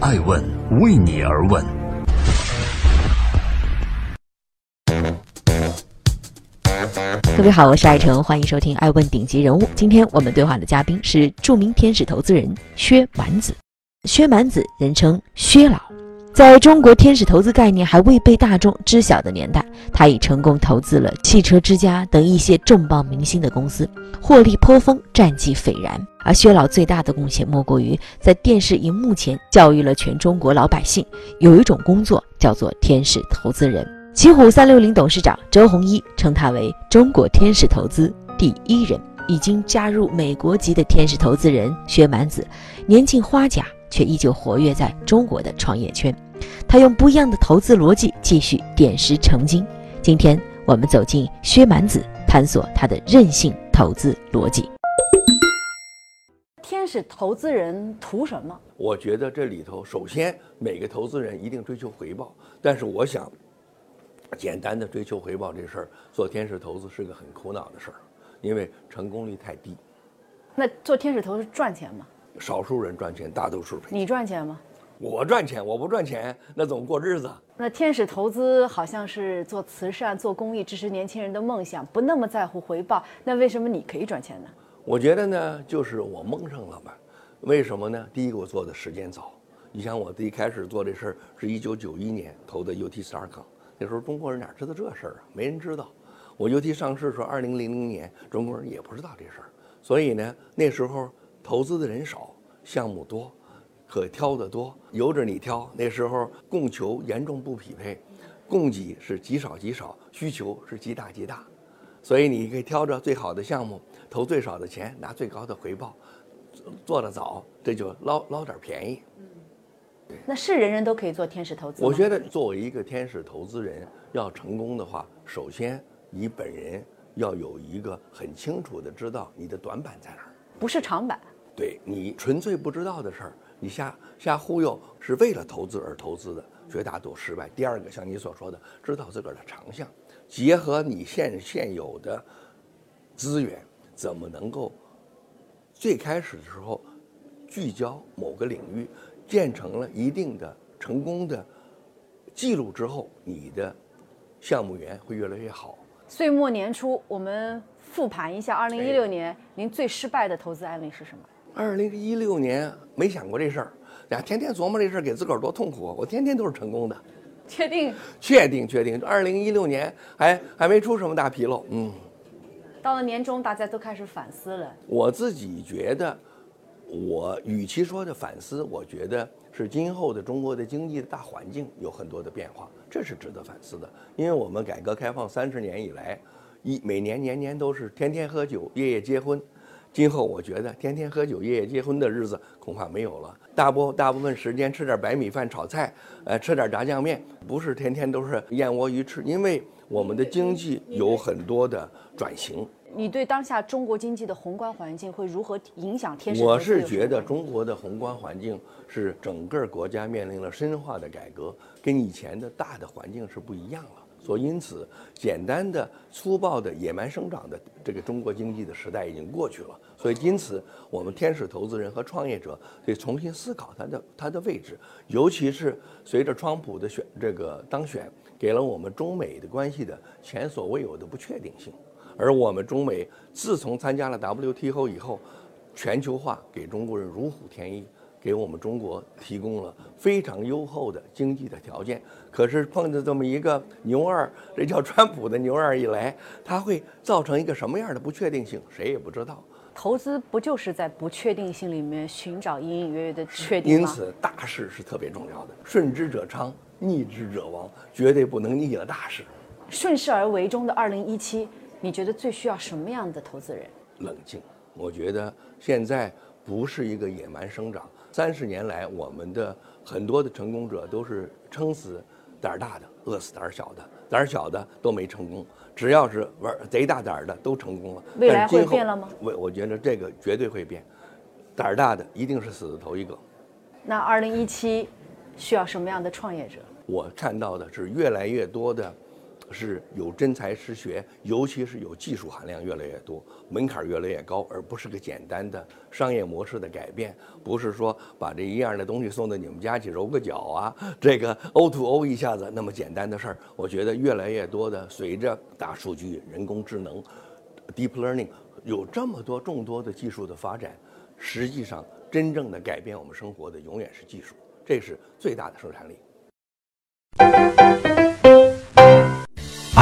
爱问为你而问。各位好，我是爱成，欢迎收听《爱问顶级人物》。今天我们对话的嘉宾是著名天使投资人薛蛮子。薛蛮子，人称薛老，在中国天使投资概念还未被大众知晓的年代，他已成功投资了汽车之家等一些重磅明星的公司，获利颇丰，战绩斐然。而薛老最大的贡献，莫过于在电视荧幕前教育了全中国老百姓，有一种工作叫做天使投资人。奇虎三六零董事长周鸿祎称他为中国天使投资第一人。已经加入美国籍的天使投资人薛蛮子，年近花甲。却依旧活跃在中国的创业圈，他用不一样的投资逻辑继续点石成金。今天我们走进薛蛮子，探索他的任性投资逻辑。天使投资人图什么？我觉得这里头，首先每个投资人一定追求回报，但是我想，简单的追求回报这事儿，做天使投资是个很苦恼的事儿，因为成功率太低。那做天使投资赚钱吗？少数人赚钱，大多数你赚钱吗？我赚钱，我不赚钱，那怎么过日子？那天使投资好像是做慈善、做公益，支持年轻人的梦想，不那么在乎回报。那为什么你可以赚钱呢？我觉得呢，就是我蒙上了吧。为什么呢？第一个，我做的时间早。你像，我一开始做这事儿是一九九一年投的 UT Star，那时候中国人哪知道这事儿啊？没人知道。我 UT 上市时候，二零零零年，中国人也不知道这事儿。所以呢，那时候。投资的人少，项目多，可挑的多，由着你挑。那时候供求严重不匹配，供给是极少极少，需求是极大极大，所以你可以挑着最好的项目，投最少的钱，拿最高的回报，做得早，这就捞捞点便宜。那是人人都可以做天使投资我觉得作为一个天使投资人，要成功的话，首先你本人要有一个很清楚的知道你的短板在哪儿，不是长板。对你纯粹不知道的事儿，你瞎瞎忽悠，是为了投资而投资的，绝大多数失败。第二个，像你所说的，知道自个儿的长项，结合你现现有的资源，怎么能够最开始的时候聚焦某个领域，建成了一定的成功的记录之后，你的项目源会越来越好。岁末年初，我们复盘一下二零一六年，您最失败的投资案例是什么？二零一六年没想过这事儿，呀，天天琢磨这事儿，给自个儿多痛苦。我天天都是成功的，确定？确定，确定。二零一六年还还没出什么大纰漏，嗯。到了年终，大家都开始反思了。我自己觉得，我与其说的反思，我觉得是今后的中国的经济的大环境有很多的变化，这是值得反思的。因为我们改革开放三十年以来，一每年年年都是天天喝酒，夜夜结婚。今后我觉得天天喝酒、夜夜结婚的日子恐怕没有了。大部大部分时间吃点白米饭、炒菜，呃，吃点炸酱面，不是天天都是燕窝鱼翅。因为我们的经济有很多的转型。你对当下中国经济的宏观环境会如何影响天使？我是觉得中国的宏观环境是整个国家面临了深化的改革，跟以前的大的环境是不一样了。所以，因此，简单的、粗暴的、野蛮生长的这个中国经济的时代已经过去了。所以，因此，我们天使投资人和创业者得重新思考它的它的位置。尤其是随着川普的选这个当选，给了我们中美的关系的前所未有的不确定性。而我们中美自从参加了 WTO 以后，全球化给中国人如虎添翼。给我们中国提供了非常优厚的经济的条件，可是碰着这么一个牛二，这叫川普的牛二一来，他会造成一个什么样的不确定性？谁也不知道。投资不就是在不确定性里面寻找隐隐约约的确定吗？因此，大势是特别重要的。顺之者昌，逆之者亡，绝对不能逆了大势。顺势而为中的二零一七，你觉得最需要什么样的投资人？冷静。我觉得现在不是一个野蛮生长。三十年来，我们的很多的成功者都是撑死胆儿大的，饿死胆儿小的，胆儿小的都没成功。只要是玩贼大胆儿的，都成功了。未来会变了吗？我我觉得这个绝对会变，胆儿大的一定是死的头一个。那二零一七需要什么样的创业者？我看到的是越来越多的是有真才实学，尤其是有技术含量越来越多，门槛越来越高，而不是个简单的商业模式的改变，不是说把这一样的东西送到你们家去揉个脚啊，这个 O to O 一下子那么简单的事儿。我觉得越来越多的随着大数据、人工智能、Deep Learning 有这么多众多的技术的发展，实际上真正的改变我们生活的永远是技术，这是最大的生产力。